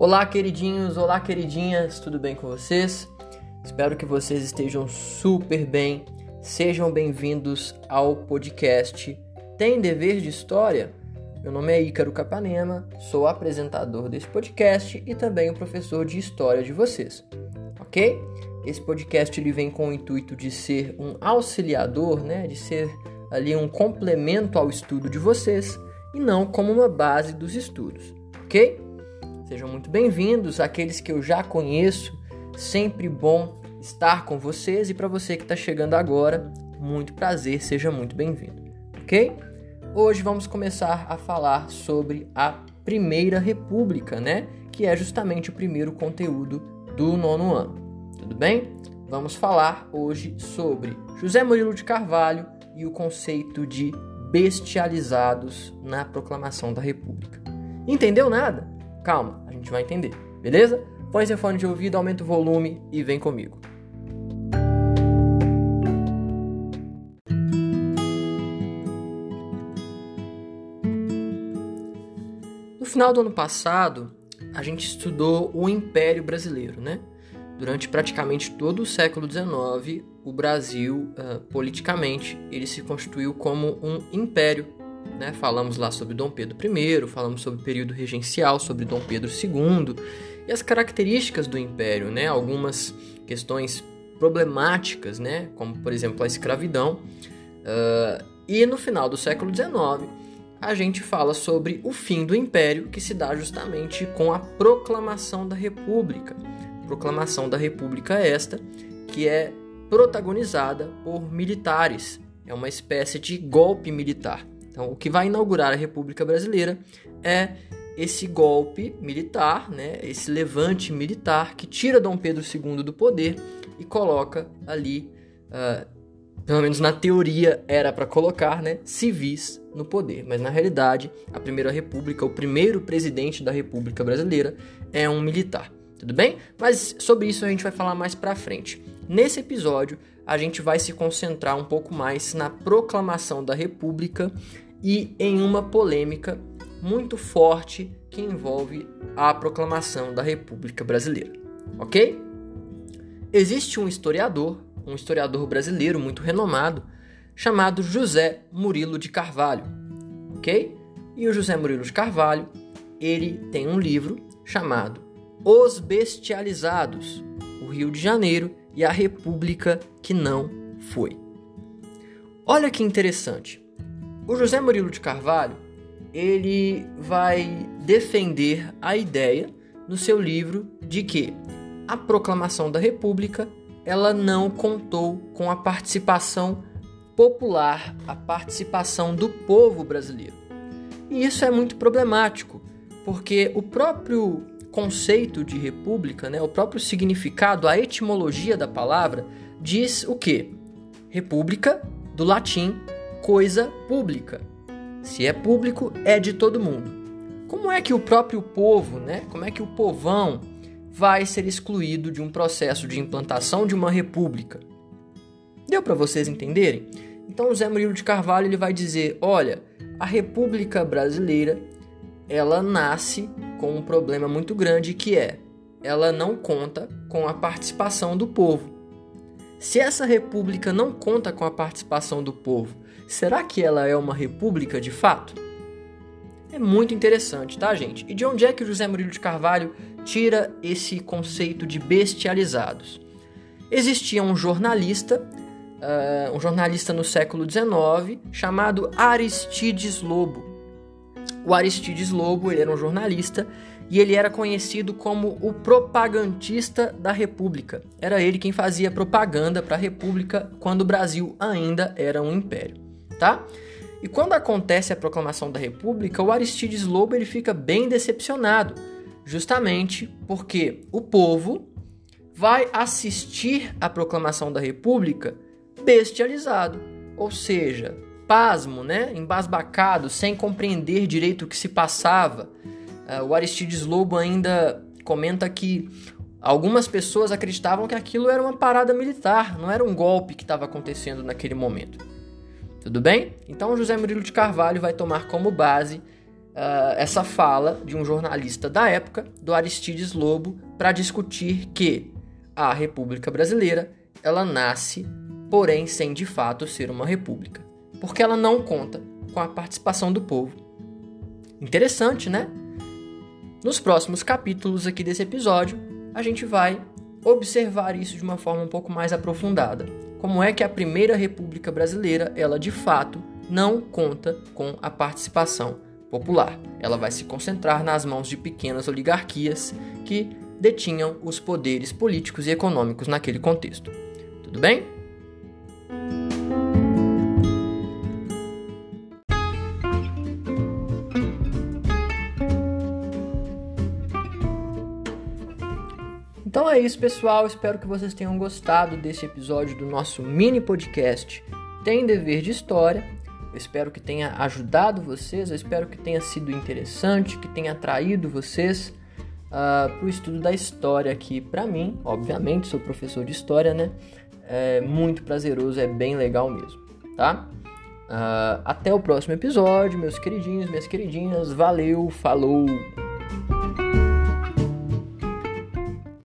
Olá, queridinhos, olá, queridinhas, tudo bem com vocês? Espero que vocês estejam super bem. Sejam bem-vindos ao podcast Tem Dever de História? Meu nome é Ícaro Capanema, sou apresentador desse podcast e também o professor de História de vocês, ok? Esse podcast ele vem com o intuito de ser um auxiliador, né? De ser ali um complemento ao estudo de vocês e não como uma base dos estudos, ok? Sejam muito bem-vindos, aqueles que eu já conheço. Sempre bom estar com vocês e para você que está chegando agora, muito prazer, seja muito bem-vindo, ok? Hoje vamos começar a falar sobre a Primeira República, né? Que é justamente o primeiro conteúdo do nono ano. Tudo bem? Vamos falar hoje sobre José Murilo de Carvalho e o conceito de bestializados na proclamação da República. Entendeu nada? Calma, a gente vai entender, beleza? Põe seu fone de ouvido, aumenta o volume e vem comigo. No final do ano passado, a gente estudou o Império Brasileiro, né? Durante praticamente todo o século XIX, o Brasil, uh, politicamente, ele se constituiu como um império né? Falamos lá sobre Dom Pedro I, falamos sobre o período regencial, sobre Dom Pedro II e as características do império, né? algumas questões problemáticas, né? como por exemplo a escravidão. Uh, e no final do século XIX, a gente fala sobre o fim do império, que se dá justamente com a proclamação da República. Proclamação da República esta, que é protagonizada por militares. É uma espécie de golpe militar. Então, o que vai inaugurar a República Brasileira é esse golpe militar, né, esse levante militar que tira Dom Pedro II do poder e coloca ali, uh, pelo menos na teoria era para colocar, né, civis no poder, mas na realidade a Primeira República, o primeiro presidente da República Brasileira é um militar, tudo bem? Mas sobre isso a gente vai falar mais para frente. Nesse episódio a gente vai se concentrar um pouco mais na proclamação da República e em uma polêmica muito forte que envolve a proclamação da República Brasileira. Ok? Existe um historiador, um historiador brasileiro muito renomado, chamado José Murilo de Carvalho. Ok? E o José Murilo de Carvalho, ele tem um livro chamado Os Bestializados, o Rio de Janeiro e a República que não foi. Olha que interessante. O José Murilo de Carvalho, ele vai defender a ideia no seu livro de que a proclamação da República ela não contou com a participação popular, a participação do povo brasileiro. E isso é muito problemático, porque o próprio conceito de república, né, o próprio significado, a etimologia da palavra diz o que? República, do latim coisa pública. Se é público, é de todo mundo. Como é que o próprio povo, né? Como é que o povão vai ser excluído de um processo de implantação de uma república? Deu para vocês entenderem? Então Zé Murilo de Carvalho ele vai dizer: olha, a República Brasileira ela nasce com um problema muito grande que é ela não conta com a participação do povo. Se essa república não conta com a participação do povo, será que ela é uma república de fato? É muito interessante, tá, gente? E de onde é que José Murilo de Carvalho tira esse conceito de bestializados? Existia um jornalista, uh, um jornalista no século XIX, chamado Aristides Lobo. O Aristides Lobo ele era um jornalista e ele era conhecido como o propagandista da República. Era ele quem fazia propaganda para a República quando o Brasil ainda era um império, tá? E quando acontece a proclamação da República, o Aristides Lobo ele fica bem decepcionado, justamente porque o povo vai assistir à proclamação da República bestializado, ou seja, pasmo, né, embasbacado, sem compreender direito o que se passava Uh, o Aristides Lobo ainda comenta que algumas pessoas acreditavam que aquilo era uma parada militar, não era um golpe que estava acontecendo naquele momento. Tudo bem? Então José Murilo de Carvalho vai tomar como base uh, essa fala de um jornalista da época, do Aristides Lobo, para discutir que a República Brasileira ela nasce, porém sem de fato ser uma república, porque ela não conta com a participação do povo. Interessante, né? Nos próximos capítulos aqui desse episódio, a gente vai observar isso de uma forma um pouco mais aprofundada. Como é que a primeira República Brasileira, ela de fato não conta com a participação popular. Ela vai se concentrar nas mãos de pequenas oligarquias que detinham os poderes políticos e econômicos naquele contexto. Tudo bem? Então é isso, pessoal. Espero que vocês tenham gostado desse episódio do nosso mini podcast Tem Dever de História. Eu espero que tenha ajudado vocês, eu espero que tenha sido interessante, que tenha atraído vocês uh, ah, para o estudo da história aqui. Para mim, obviamente, sou professor de história, né? É muito prazeroso, é bem legal mesmo, tá? Uh, até o próximo episódio, meus queridinhos, minhas queridinhas. Valeu, falou!